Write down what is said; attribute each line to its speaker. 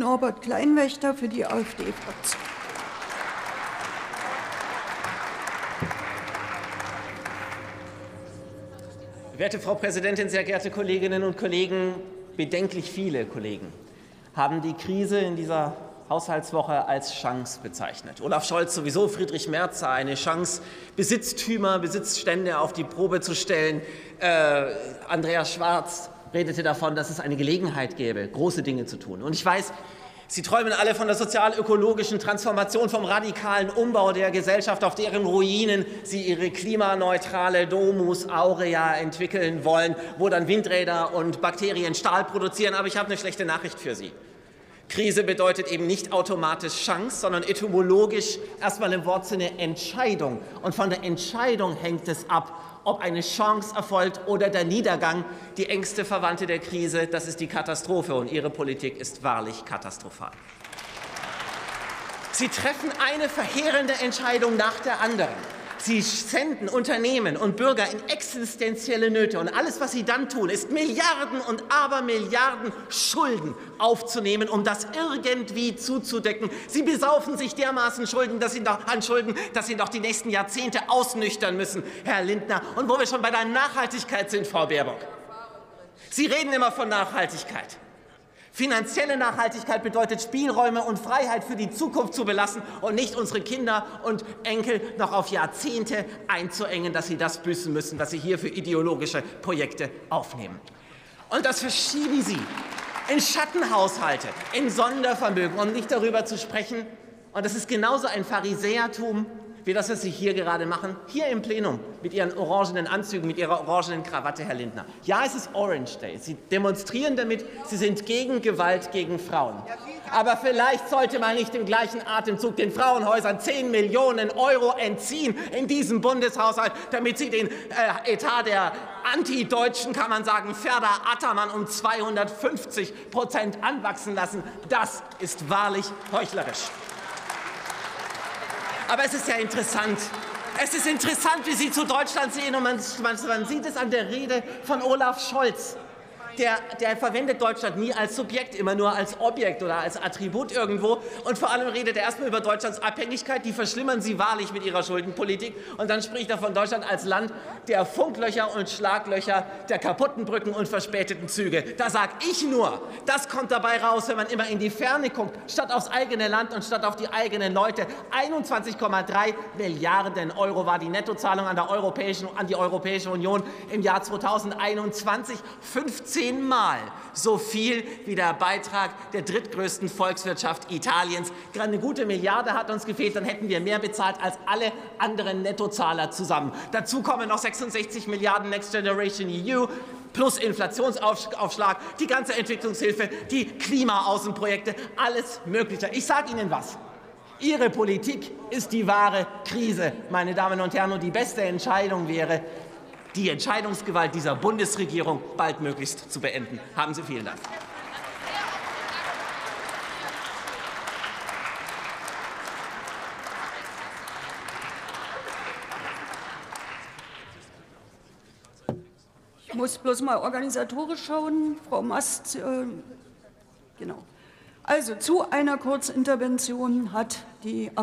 Speaker 1: Norbert Kleinwächter für die AfD-Fraktion.
Speaker 2: Werte Frau Präsidentin, sehr geehrte Kolleginnen und Kollegen, bedenklich viele Kollegen haben die Krise in dieser Haushaltswoche als Chance bezeichnet. Olaf Scholz sowieso, Friedrich Merz sah eine Chance, Besitztümer, Besitzstände auf die Probe zu stellen. Äh, Andreas Schwarz redete davon, dass es eine Gelegenheit gäbe, große Dinge zu tun. Und ich weiß, Sie träumen alle von der sozial-ökologischen Transformation, vom radikalen Umbau der Gesellschaft, auf deren Ruinen Sie Ihre klimaneutrale Domus Aurea entwickeln wollen, wo dann Windräder und Bakterien Stahl produzieren. Aber ich habe eine schlechte Nachricht für Sie. Krise bedeutet eben nicht automatisch Chance, sondern etymologisch erstmal im Wortsinne Entscheidung. Und von der Entscheidung hängt es ab, ob eine Chance erfolgt oder der Niedergang. Die engste Verwandte der Krise, das ist die Katastrophe. Und Ihre Politik ist wahrlich katastrophal. Sie treffen eine verheerende Entscheidung nach der anderen. Sie senden Unternehmen und Bürger in existenzielle Nöte. Und alles, was Sie dann tun, ist Milliarden und Abermilliarden Schulden aufzunehmen, um das irgendwie zuzudecken. Sie besaufen sich dermaßen Schulden, dass Sie doch, an Schulden, dass Sie doch die nächsten Jahrzehnte ausnüchtern müssen, Herr Lindner. Und wo wir schon bei der Nachhaltigkeit sind, Frau Baerbock. Sie reden immer von Nachhaltigkeit. Finanzielle Nachhaltigkeit bedeutet, Spielräume und Freiheit für die Zukunft zu belassen und nicht unsere Kinder und Enkel noch auf Jahrzehnte einzuengen, dass sie das büßen müssen, was sie hier für ideologische Projekte aufnehmen. Und das verschieben sie in Schattenhaushalte, in Sondervermögen, um nicht darüber zu sprechen. Und das ist genauso ein Pharisäertum wie das, was Sie hier gerade machen, hier im Plenum mit Ihren orangenen Anzügen, mit Ihrer orangenen Krawatte, Herr Lindner. Ja, es ist Orange Day. Sie demonstrieren damit, Sie sind gegen Gewalt gegen Frauen. Aber vielleicht sollte man nicht im gleichen Atemzug den Frauenhäusern 10 Millionen Euro entziehen in diesem Bundeshaushalt, damit sie den äh, Etat der Anti-Deutschen, kann man sagen, Ferda Attermann um 250 Prozent anwachsen lassen. Das ist wahrlich heuchlerisch. Aber es ist ja interessant. Es ist interessant, wie Sie zu Deutschland sehen. Und man, man, man sieht es an der Rede von Olaf Scholz der, der verwendet Deutschland nie als Subjekt, immer nur als Objekt oder als Attribut irgendwo. Und vor allem redet er erstmal über Deutschlands Abhängigkeit. Die verschlimmern sie wahrlich mit ihrer Schuldenpolitik. Und dann spricht er von Deutschland als Land der Funklöcher und Schlaglöcher, der kaputten Brücken und verspäteten Züge. Da sage ich nur, das kommt dabei raus, wenn man immer in die Ferne guckt, statt aufs eigene Land und statt auf die eigenen Leute. 21,3 Milliarden Euro war die Nettozahlung an, an die Europäische Union im Jahr 2021. 15 zehnmal so viel wie der Beitrag der drittgrößten Volkswirtschaft Italiens. Gerade eine gute Milliarde hat uns gefehlt, dann hätten wir mehr bezahlt als alle anderen Nettozahler zusammen. Dazu kommen noch 66 Milliarden Next Generation EU plus Inflationsaufschlag, die ganze Entwicklungshilfe, die Klimaaußenprojekte, alles Mögliche. Ich sage Ihnen was. Ihre Politik ist die wahre Krise, meine Damen und Herren. Und die beste Entscheidung wäre, die Entscheidungsgewalt dieser Bundesregierung baldmöglichst zu beenden. Haben Sie vielen Dank.
Speaker 1: Ich muss bloß mal organisatorisch schauen. Frau Mast, äh, genau. Also zu einer Kurzintervention hat die Abgeordnete